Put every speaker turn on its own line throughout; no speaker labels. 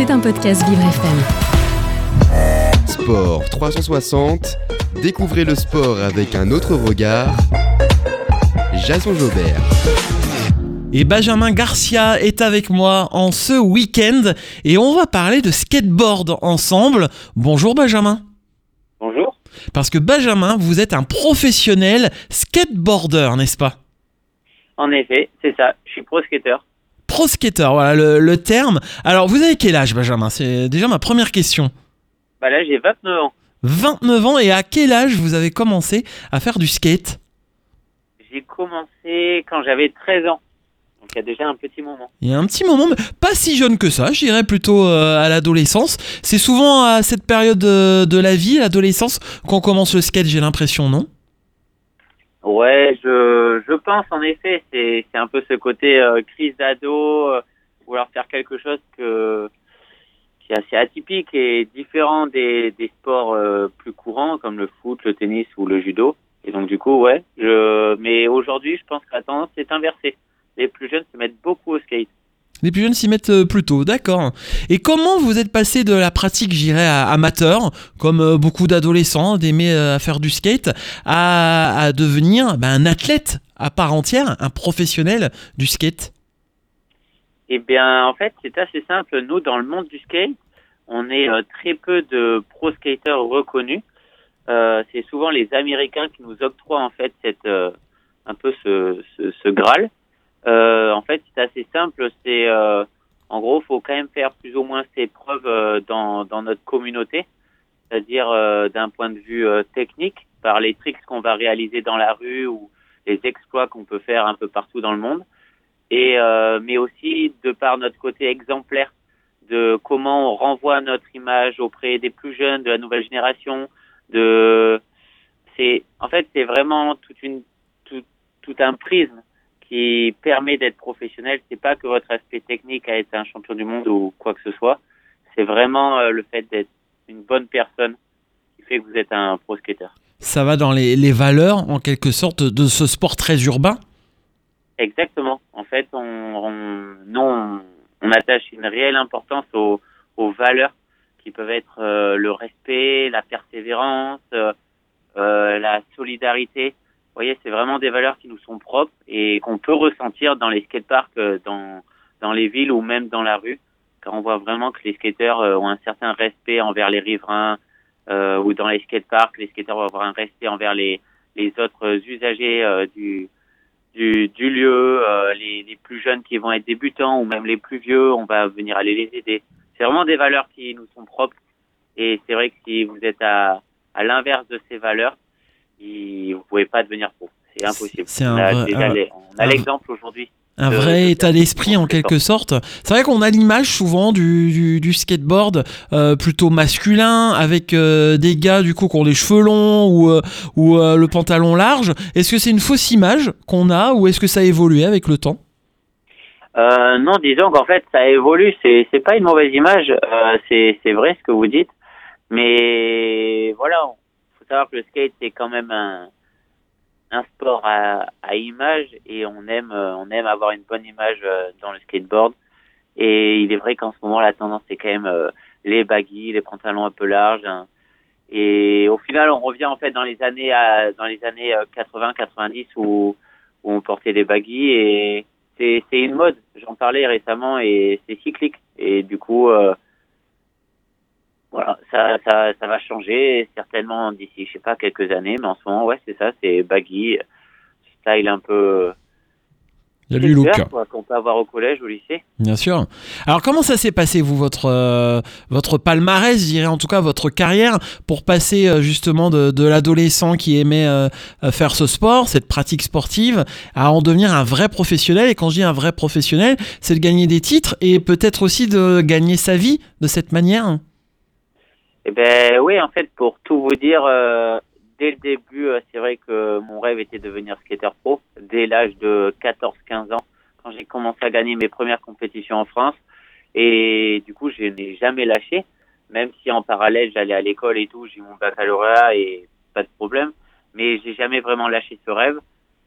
C'est un podcast Vivre FM.
Sport 360. Découvrez le sport avec un autre regard. Jason Jobert.
Et Benjamin Garcia est avec moi en ce week-end et on va parler de skateboard ensemble. Bonjour Benjamin.
Bonjour.
Parce que Benjamin, vous êtes un professionnel skateboarder, n'est-ce pas?
En effet, c'est ça. Je suis pro skater.
Pro skater, voilà le, le terme. Alors, vous avez quel âge, Benjamin? C'est déjà ma première question.
Bah là, j'ai 29 ans.
29 ans et à quel âge vous avez commencé à faire du skate?
J'ai commencé quand j'avais 13 ans. Donc il y a déjà un petit moment.
Il y a un petit moment, mais pas si jeune que ça, je dirais plutôt euh, à l'adolescence. C'est souvent à cette période euh, de la vie, l'adolescence, qu'on commence le skate, j'ai l'impression, non?
Ouais, je, je pense en effet, c'est c'est un peu ce côté euh, crise d'ado, euh, vouloir faire quelque chose que qui est assez atypique et différent des, des sports euh, plus courants comme le foot, le tennis ou le judo. Et donc du coup, ouais, je mais aujourd'hui, je pense que la tendance est inversée. Les plus jeunes se mettent beaucoup au skate.
Les plus jeunes s'y mettent euh, plus tôt, d'accord. Et comment vous êtes passé de la pratique, j'irais, à amateur, comme euh, beaucoup d'adolescents, d'aimer euh, faire du skate, à, à devenir ben, un athlète à part entière, un professionnel du skate?
Eh bien, en fait, c'est assez simple. Nous, dans le monde du skate, on est très peu de pro skaters reconnus. C'est souvent les Américains qui nous octroient en fait cette un peu ce, ce graal. Euh, en fait, c'est assez simple. C'est euh, en gros, faut quand même faire plus ou moins ses preuves euh, dans dans notre communauté, c'est-à-dire euh, d'un point de vue euh, technique, par les tricks qu'on va réaliser dans la rue ou les exploits qu'on peut faire un peu partout dans le monde, et euh, mais aussi de par notre côté exemplaire de comment on renvoie notre image auprès des plus jeunes, de la nouvelle génération. De, c'est en fait c'est vraiment toute une tout, tout un prisme qui permet d'être professionnel. C'est pas que votre aspect technique à être un champion du monde ou quoi que ce soit. C'est vraiment euh, le fait d'être une bonne personne qui fait que vous êtes un pro skater.
Ça va dans les, les valeurs, en quelque sorte, de ce sport très urbain?
Exactement. En fait, on, on, nous, on, on attache une réelle importance aux, aux valeurs qui peuvent être euh, le respect, la persévérance, euh, la solidarité. Voyez, c'est vraiment des valeurs qui nous sont propres et qu'on peut ressentir dans les skateparks, euh, dans, dans les villes ou même dans la rue, car on voit vraiment que les skateurs euh, ont un certain respect envers les riverains euh, ou dans les skateparks, les skateurs vont avoir un respect envers les, les autres usagers du, du, lieu, les, les plus jeunes qui vont être débutants ou même les plus vieux, on va venir aller les aider. C'est vraiment des valeurs qui nous sont propres et c'est vrai que si vous êtes à, à l'inverse de ces valeurs, il, vous pouvez pas devenir pro. C'est impossible.
C'est un
on a,
vrai-
on a l'exemple aujourd'hui.
Un vrai
de
état d'esprit en quelque sorte. C'est vrai qu'on a l'image souvent du, du, du skateboard euh, plutôt masculin avec euh, des gars du coup qui ont les cheveux longs ou, euh, ou euh, le pantalon large. Est-ce que c'est une fausse image qu'on a ou est-ce que ça a évolué avec le temps?
Euh, non, disons qu'en fait, ça évolue. C'est c'est pas une mauvaise image. Euh, c'est c'est vrai ce que vous dites, mais voilà, savoir que le skate c'est quand même un sport à, image et on aime euh, on aime avoir une bonne image euh, dans le skateboard. Et il est vrai qu'en ce moment la tendance c'est quand même euh, les baggy, les pantalons un peu larges. hein. Et au final, on revient en fait dans les années dans les années 80-90 où on portait des baggy et c'est une mode. J'en parlais récemment et c'est cyclique. Et du coup, voilà, ça, ça, ça va changer certainement d'ici, je sais pas, quelques années. Mais en ce moment, ouais, c'est ça, c'est baggy, style un peu
Il y a du look.
qu'on peut avoir au collège, au lycée.
Bien sûr. Alors comment ça s'est passé vous votre euh, votre palmarès, je dirais en tout cas votre carrière pour passer euh, justement de, de l'adolescent qui aimait euh, euh, faire ce sport, cette pratique sportive, à en devenir un vrai professionnel? Et quand je dis un vrai professionnel, c'est de gagner des titres et peut-être aussi de gagner sa vie de cette manière?
Eh ben oui, en fait, pour tout vous dire, euh, dès le début, euh, c'est vrai que mon rêve était de devenir skater pro dès l'âge de 14-15 ans, quand j'ai commencé à gagner mes premières compétitions en France. Et du coup, je n'ai jamais lâché, même si en parallèle, j'allais à l'école et tout, j'ai mon baccalauréat et pas de problème. Mais j'ai jamais vraiment lâché ce rêve.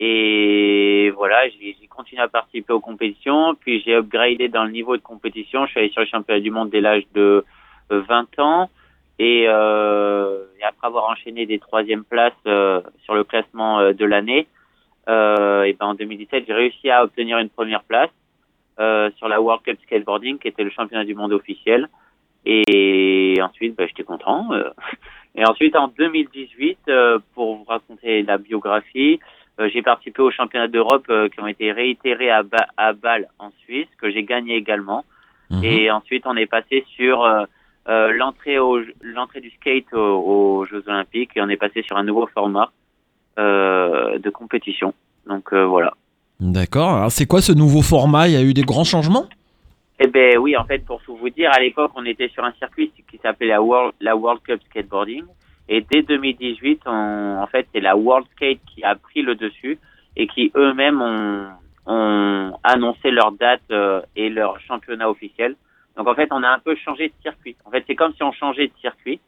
Et voilà, j'ai continué à participer aux compétitions, puis j'ai upgradé dans le niveau de compétition. Je suis allé sur les championnats du monde dès l'âge de euh, 20 ans. Et, euh, et après avoir enchaîné des troisièmes places euh, sur le classement euh, de l'année, euh, et ben en 2017, j'ai réussi à obtenir une première place euh, sur la World Cup Skateboarding, qui était le championnat du monde officiel. Et ensuite, ben, j'étais content. Et ensuite, en 2018, euh, pour vous raconter la biographie, euh, j'ai participé aux championnats d'Europe euh, qui ont été réitérés à, Ba- à Bâle en Suisse, que j'ai gagné également.
Mhm.
Et ensuite, on est passé sur euh, l'entrée au l'entrée du skate aux, aux Jeux Olympiques et on est passé sur un nouveau format euh, de compétition. Donc euh, voilà.
D'accord. Alors c'est quoi ce nouveau format? Il y a eu des grands changements?
Eh ben oui, en fait, pour tout vous dire, à l'époque, on était sur un circuit qui s'appelait la World, la World Cup Skateboarding. Et dès 2018, on, en fait, c'est la World Skate qui a pris le dessus et qui eux-mêmes ont, ont annoncé leur date et leur championnat officiel. Donc en fait, on a un peu changé de circuit. En fait, c'est comme si on changeait de circuit,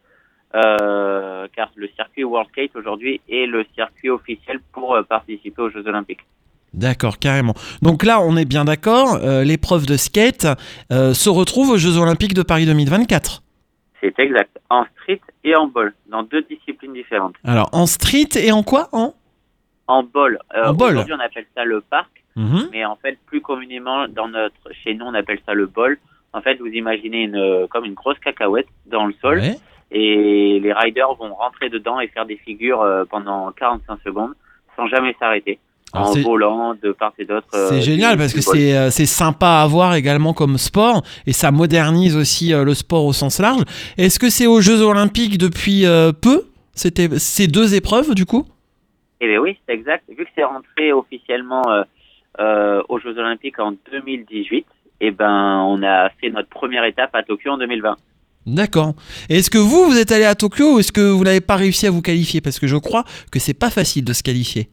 euh, car le circuit World Skate aujourd'hui est le circuit officiel pour euh, participer aux Jeux Olympiques.
D'accord, carrément. Donc là, on est bien d'accord. euh, L'épreuve de skate euh, se retrouve aux Jeux Olympiques de Paris 2024.
C'est exact. En street et en ball, dans deux disciplines différentes.
Alors en street et en quoi En?
En bol. Euh,
En bol.
Aujourd'hui, on appelle ça le parc,
Mhm.
mais en fait, plus communément, dans notre, chez nous, on appelle ça le bol. En fait, vous imaginez une, euh, comme une grosse cacahuète dans le sol,
Ouais.
et les riders vont rentrer dedans et faire des figures euh, pendant 45 secondes, sans jamais s'arrêter,
Alors,
en volant de part et d'autre. euh,
C'est génial parce que c'est euh, sympa à voir également comme sport et ça modernise aussi euh, le sport au sens large. Est-ce que c'est aux Jeux Olympiques depuis peu? C'était ces deux épreuves du coup?
Eh bien oui, c'est exact. Vu que c'est rentré officiellement aux Jeux Olympiques en 2018, eh ben, on a fait notre première étape à Tokyo en 2020.
D'accord. Est-ce que vous, vous êtes allé à Tokyo ou est-ce que vous n'avez pas réussi à vous qualifier? Parce que je crois que c'est pas facile de se qualifier.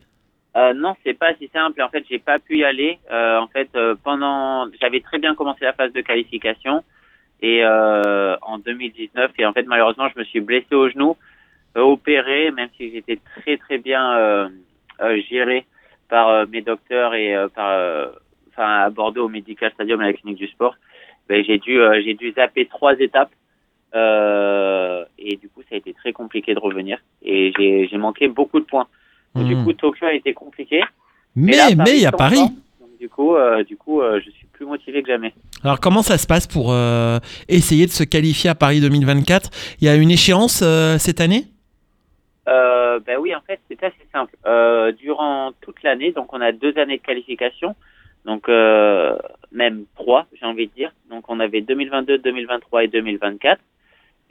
Euh, non, c'est pas si simple. En fait, j'ai pas pu y aller. Euh, en fait, euh, pendant, j'avais très bien commencé la phase de qualification et euh, en 2019 et en fait malheureusement je me suis blessé au genou, euh, opéré, même si j'étais très très bien euh, euh, géré par mes docteurs et euh, par, euh, enfin à Bordeaux au Medical Stadium à la clinique du sport. Ben, j'ai dû euh, j'ai dû zapper trois étapes euh, et du coup ça a été très compliqué de revenir et j'ai j'ai manqué beaucoup de points. Du
Mhm.
coup, Tokyo a été compliqué.
Mais
là,
mais il y a Paris.
du coup, euh, du coup, euh, je suis plus motivé que jamais.
Alors comment ça se passe pour euh, essayer de se qualifier à Paris 2024 Il y a une échéance cette année?
Ben oui, en fait, c'est assez simple. Durant toute l'année, donc on a deux années de qualification, donc euh, même trois, j'ai envie de dire. Donc on avait 2022, 2023 et 2024.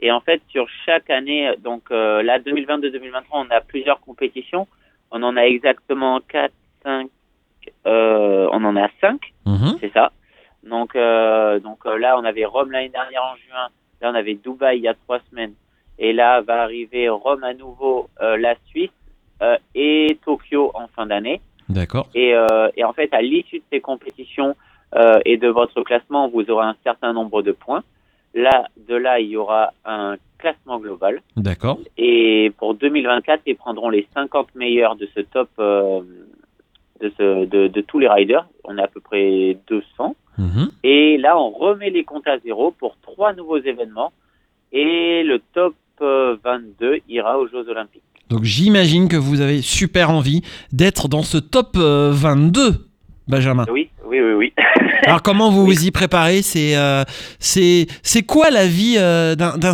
Et en fait, sur chaque année, donc euh, là, 2022-2023, on a plusieurs compétitions. On en a exactement quatre, cinq. Euh, on en a cinq.
Mhm.
c'est ça. Donc, euh, donc euh, là, on avait Rome l'année dernière en juin. Là, on avait Dubaï il y a trois semaines. Et là, va arriver Rome à nouveau, euh, la Suisse euh, et Tokyo en fin d'année.
D'accord.
Et, euh, et en fait, à l'issue de ces compétitions euh, et de votre classement, vous aurez un certain nombre de points. Là, de là, il y aura un classement global.
D'accord.
Et pour 2024, ils prendront les 50 meilleurs de ce top, euh, de, ce, de, de tous les riders. On a à peu près 200.
Mhm.
Et là, on remet les comptes à zéro pour trois nouveaux événements. Et le top euh, 22 ira aux Jeux Olympiques.
Donc j'imagine que vous avez super envie d'être dans ce top euh, 22, Benjamin.
Oui, oui, oui, oui.
Alors comment vous vous y préparez? C'est euh, c'est quoi la vie euh, d'un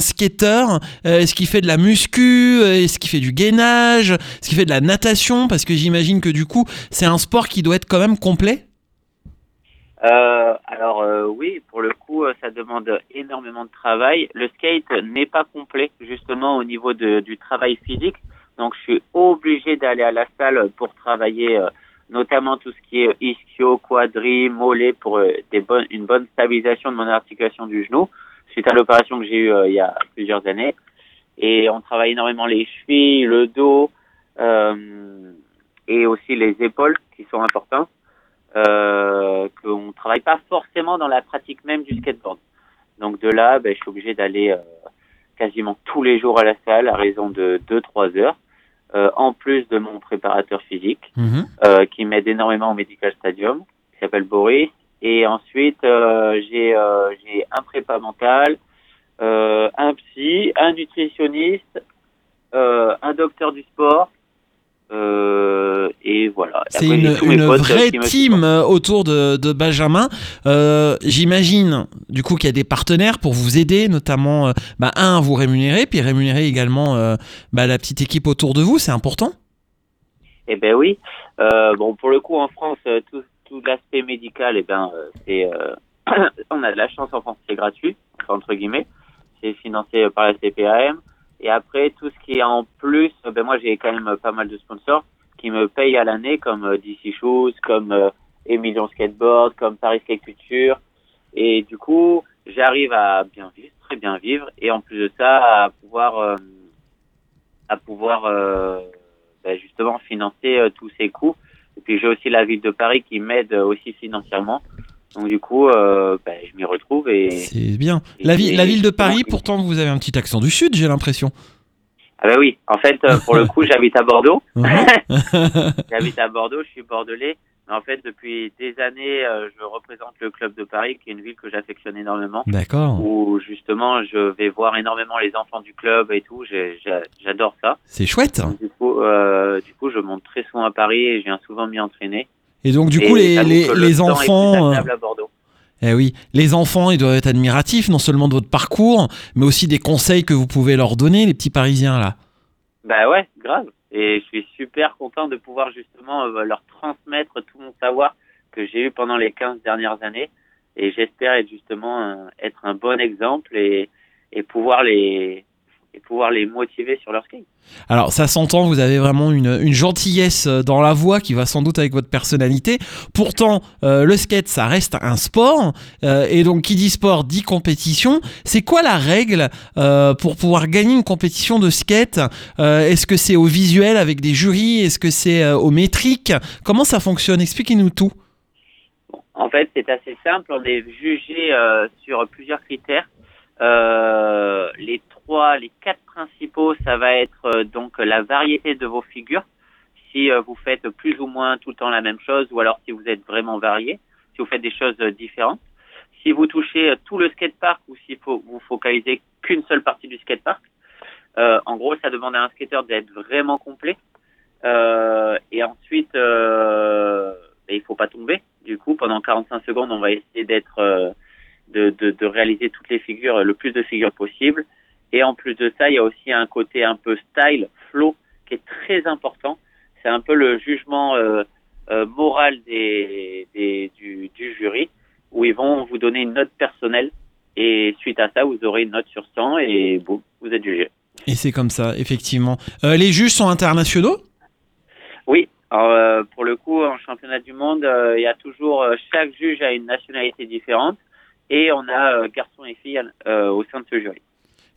Euh, Est-ce qu'il fait de la muscu? Euh, Est-ce qu'il fait du gainage? Est-ce qu'il fait de la natation? Parce que j'imagine que du coup c'est un sport qui doit être quand même complet.
Euh, alors euh, oui, pour le coup, euh, ça demande énormément de travail. Le skate n'est pas complet justement au niveau de, du travail physique. Donc je suis obligé d'aller à la salle pour travailler euh, notamment tout ce qui est ischio, quadri, mollet pour euh, une bonne stabilisation de mon articulation du genou suite à l'opération que j'ai eue euh, il y a plusieurs années. Et on travaille énormément les chevilles, le dos euh, et aussi les épaules qui sont importants euh, qu'on ne travaille pas forcément dans la pratique même du skateboard. Donc de là, ben, je suis obligé d'aller euh, quasiment tous les jours à la salle à raison de 2-3 heures euh, en plus de mon préparateur physique,
Mhm.
euh, qui m'aide énormément au Medical Stadium, qui s'appelle Boris. Et ensuite, euh, j'ai euh, un prépa mental, euh, un psy, un nutritionniste, euh, un docteur du sport. Euh, et voilà.
C'est une, une
euh,
vraie
me
team euh, autour de, de Benjamin. Euh, J'imagine du coup qu'il y a des partenaires pour vous aider, notamment euh, bah, un à vous rémunérer, puis rémunérer également euh, bah, la petite équipe autour de vous, c'est important?
Eh ben oui. Euh, bon, pour le coup, en France, euh, tout, tout l'aspect médical, eh ben, euh, c'est, euh, on a de la chance en France, c'est gratuit, entre guillemets. C'est financé par la CPAM. Et après, tout ce qui est en plus, ben moi, j'ai quand même pas mal de sponsors qui me payent à l'année, comme euh, DC Shoes, comme euh, Emillion Skateboard, comme Paris Skate Culture. Et du coup, j'arrive à bien vivre, très bien vivre, et en plus de ça, à pouvoir, euh, à pouvoir ben, justement financer tous ces coûts. Et puis j'ai aussi la ville de Paris qui m'aide aussi financièrement. Donc du coup, euh, ben, je m'y retrouve et
C'est bien.
Et-
La, ville de Paris, pourtant, vous avez un petit accent du Sud, j'ai l'impression.
ah ben oui. En fait, euh, pour le coup, j'habite à Bordeaux. J'habite à Bordeaux, je suis bordelais. Mais en fait, depuis des années, euh, je représente le club de Paris, qui est une ville que j'affectionne énormément.
D'accord,
Où justement, je vais voir énormément les enfants du club et tout. J'adore ça.
c'est chouette.
Du coup, euh, du coup, je monte très souvent à Paris et je viens souvent m'y entraîner.
Et donc, du
Et
coup, les, les,
le
les enfants. euh,
à.
Eh oui, les enfants, ils doivent être admiratifs, non seulement de votre parcours, mais aussi des conseils que vous pouvez leur donner, les petits Parisiens là.
Bah ouais, grave. Et je suis super content de pouvoir justement euh, leur transmettre tout mon savoir que j'ai eu pendant les 15 dernières années. Et j'espère être justement être un bon exemple et, et pouvoir les et pouvoir les motiver sur leur skate.
Alors ça s'entend, vous avez vraiment une, une gentillesse euh, dans la voix qui va sans doute avec votre personnalité. Pourtant, euh, le skate, ça reste un sport. euh, et donc qui dit sport dit compétition. C'est quoi la règle euh, pour pouvoir gagner une compétition de skate Euh, Est-ce que c'est au visuel avec des jurys Est-ce que c'est euh, au métrique? Comment ça fonctionne? Expliquez-nous tout.
En fait, c'est assez simple. On est jugé euh, sur plusieurs critères. Euh, les trois, les quatre principaux, ça va être euh, donc la variété de vos figures. Si euh, vous faites plus ou moins tout le temps la même chose, ou alors si vous êtes vraiment varié, si vous faites des choses euh, différentes. Si vous touchez tout le skatepark ou si vous focalisez qu'une seule partie du skatepark. Euh, en gros, ça demande à un skateur d'être vraiment complet. Et ensuite, euh, ben, il faut pas tomber. Du coup, pendant 45 secondes, on va essayer d'être, de, de réaliser toutes les figures, le plus de figures possible. Et en plus de ça, il y a aussi un côté un peu style, flow, qui est très important. C'est un peu le jugement euh, euh, moral des, des, du, du jury, où ils vont vous donner une note personnelle. Et suite à ça, vous aurez une note sur 100 et boum, vous êtes jugé.
Et c'est comme ça, effectivement. Euh, les juges sont internationaux?
Oui, alors, pour le coup, en championnat du monde, il y a toujours chaque juge a une nationalité différente et on a garçons et filles au sein de ce jury.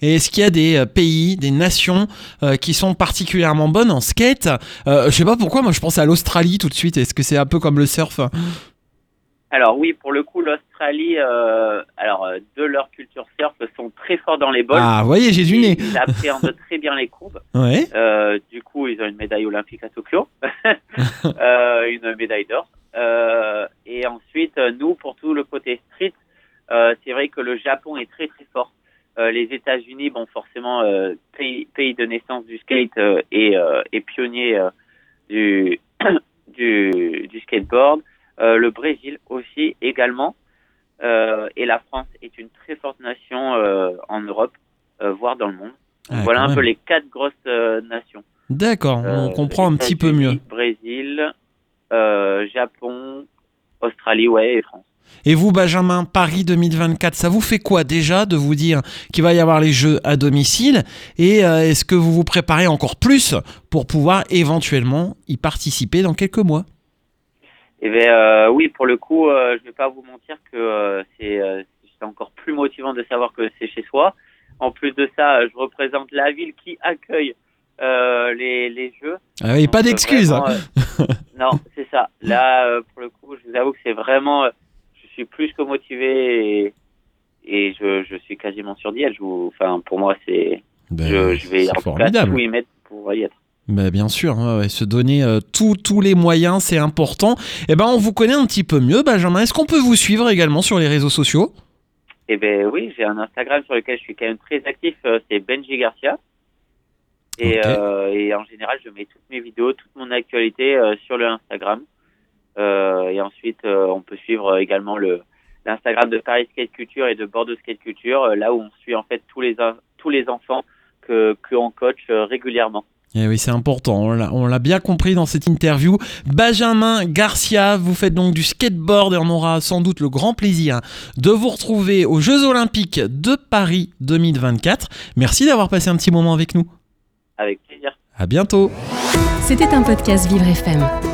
Et est-ce qu'il y a des euh, pays, des nations euh, qui sont particulièrement bonnes en skate? Euh, Je sais pas pourquoi, moi je pense à l'Australie tout de suite. Est-ce que c'est un peu comme le surf?
Alors oui, pour le coup, l'Australie, euh, alors de leur culture surf, sont très forts dans les bols.
Ah, vous voyez, j'ai du nez.
Ils appréhendent très bien les courbes.
Ouais.
Du coup, ils ont une médaille olympique à Tokyo, une médaille d'or. Et ensuite, nous, pour tout le côté street, c'est vrai que le Japon est très très fort. Euh, les États-Unis, bon, forcément, euh, pays, pays de naissance du skate euh, et, euh, et pionnier euh, du, du, du skateboard. Euh, le Brésil aussi, également. Euh, et la France est une très forte nation euh, en Europe, euh, voire dans le monde.
Ah,
voilà un peu les quatre grosses euh, nations.
D'accord, on comprend un petit peu mieux.
Brésil, euh, Japon, Australie, ouais, et France.
Et vous, Benjamin, Paris 2024, ça vous fait quoi déjà de vous dire qu'il va y avoir les Jeux à domicile Et euh, est-ce que vous vous préparez encore plus pour pouvoir éventuellement y participer dans quelques mois?
Et ben euh, oui, pour le coup, euh, je vais pas vous mentir que c'est encore plus motivant de savoir que c'est chez soi. En plus de ça, je représente la ville qui accueille euh, les, les Jeux.
ah, Et pas
Donc,
d'excuses
euh, non, c'est ça. Là, pour le coup, je vous avoue que c'est vraiment, suis plus que motivé et, et je, je suis quasiment sur diète. Je vous, enfin, pour moi, c'est,
Ben,
je, je vais en tout y mettre pour y être.
Bah, bien sûr, ouais, se donner euh, tous tous les moyens, c'est important. Et ben, on vous connaît un petit peu mieux, Benjamin. Est-ce qu'on peut vous suivre également sur les réseaux sociaux?
Eh ben oui, j'ai un Instagram sur lequel je suis quand même très actif, euh, c'est Benji Garcia. Et, euh, et en général, je mets toutes mes vidéos, toute mon actualité sur le Instagram. Euh, et ensuite, euh, on peut suivre euh, également le l'Instagram de Paris Skate Culture et de Bordeaux Skate Culture, là où on suit en fait tous les tous les enfants que que on coach régulièrement.
Eh oui, c'est important. On l'a- On l'a bien compris dans cette interview. Benjamin Garcia, vous faites donc du skateboard et on aura sans doute le grand plaisir de vous retrouver aux Jeux Olympiques de Paris 2024. Merci d'avoir passé un petit moment avec nous.
Avec plaisir.
À bientôt.
C'était un podcast Vivre FM.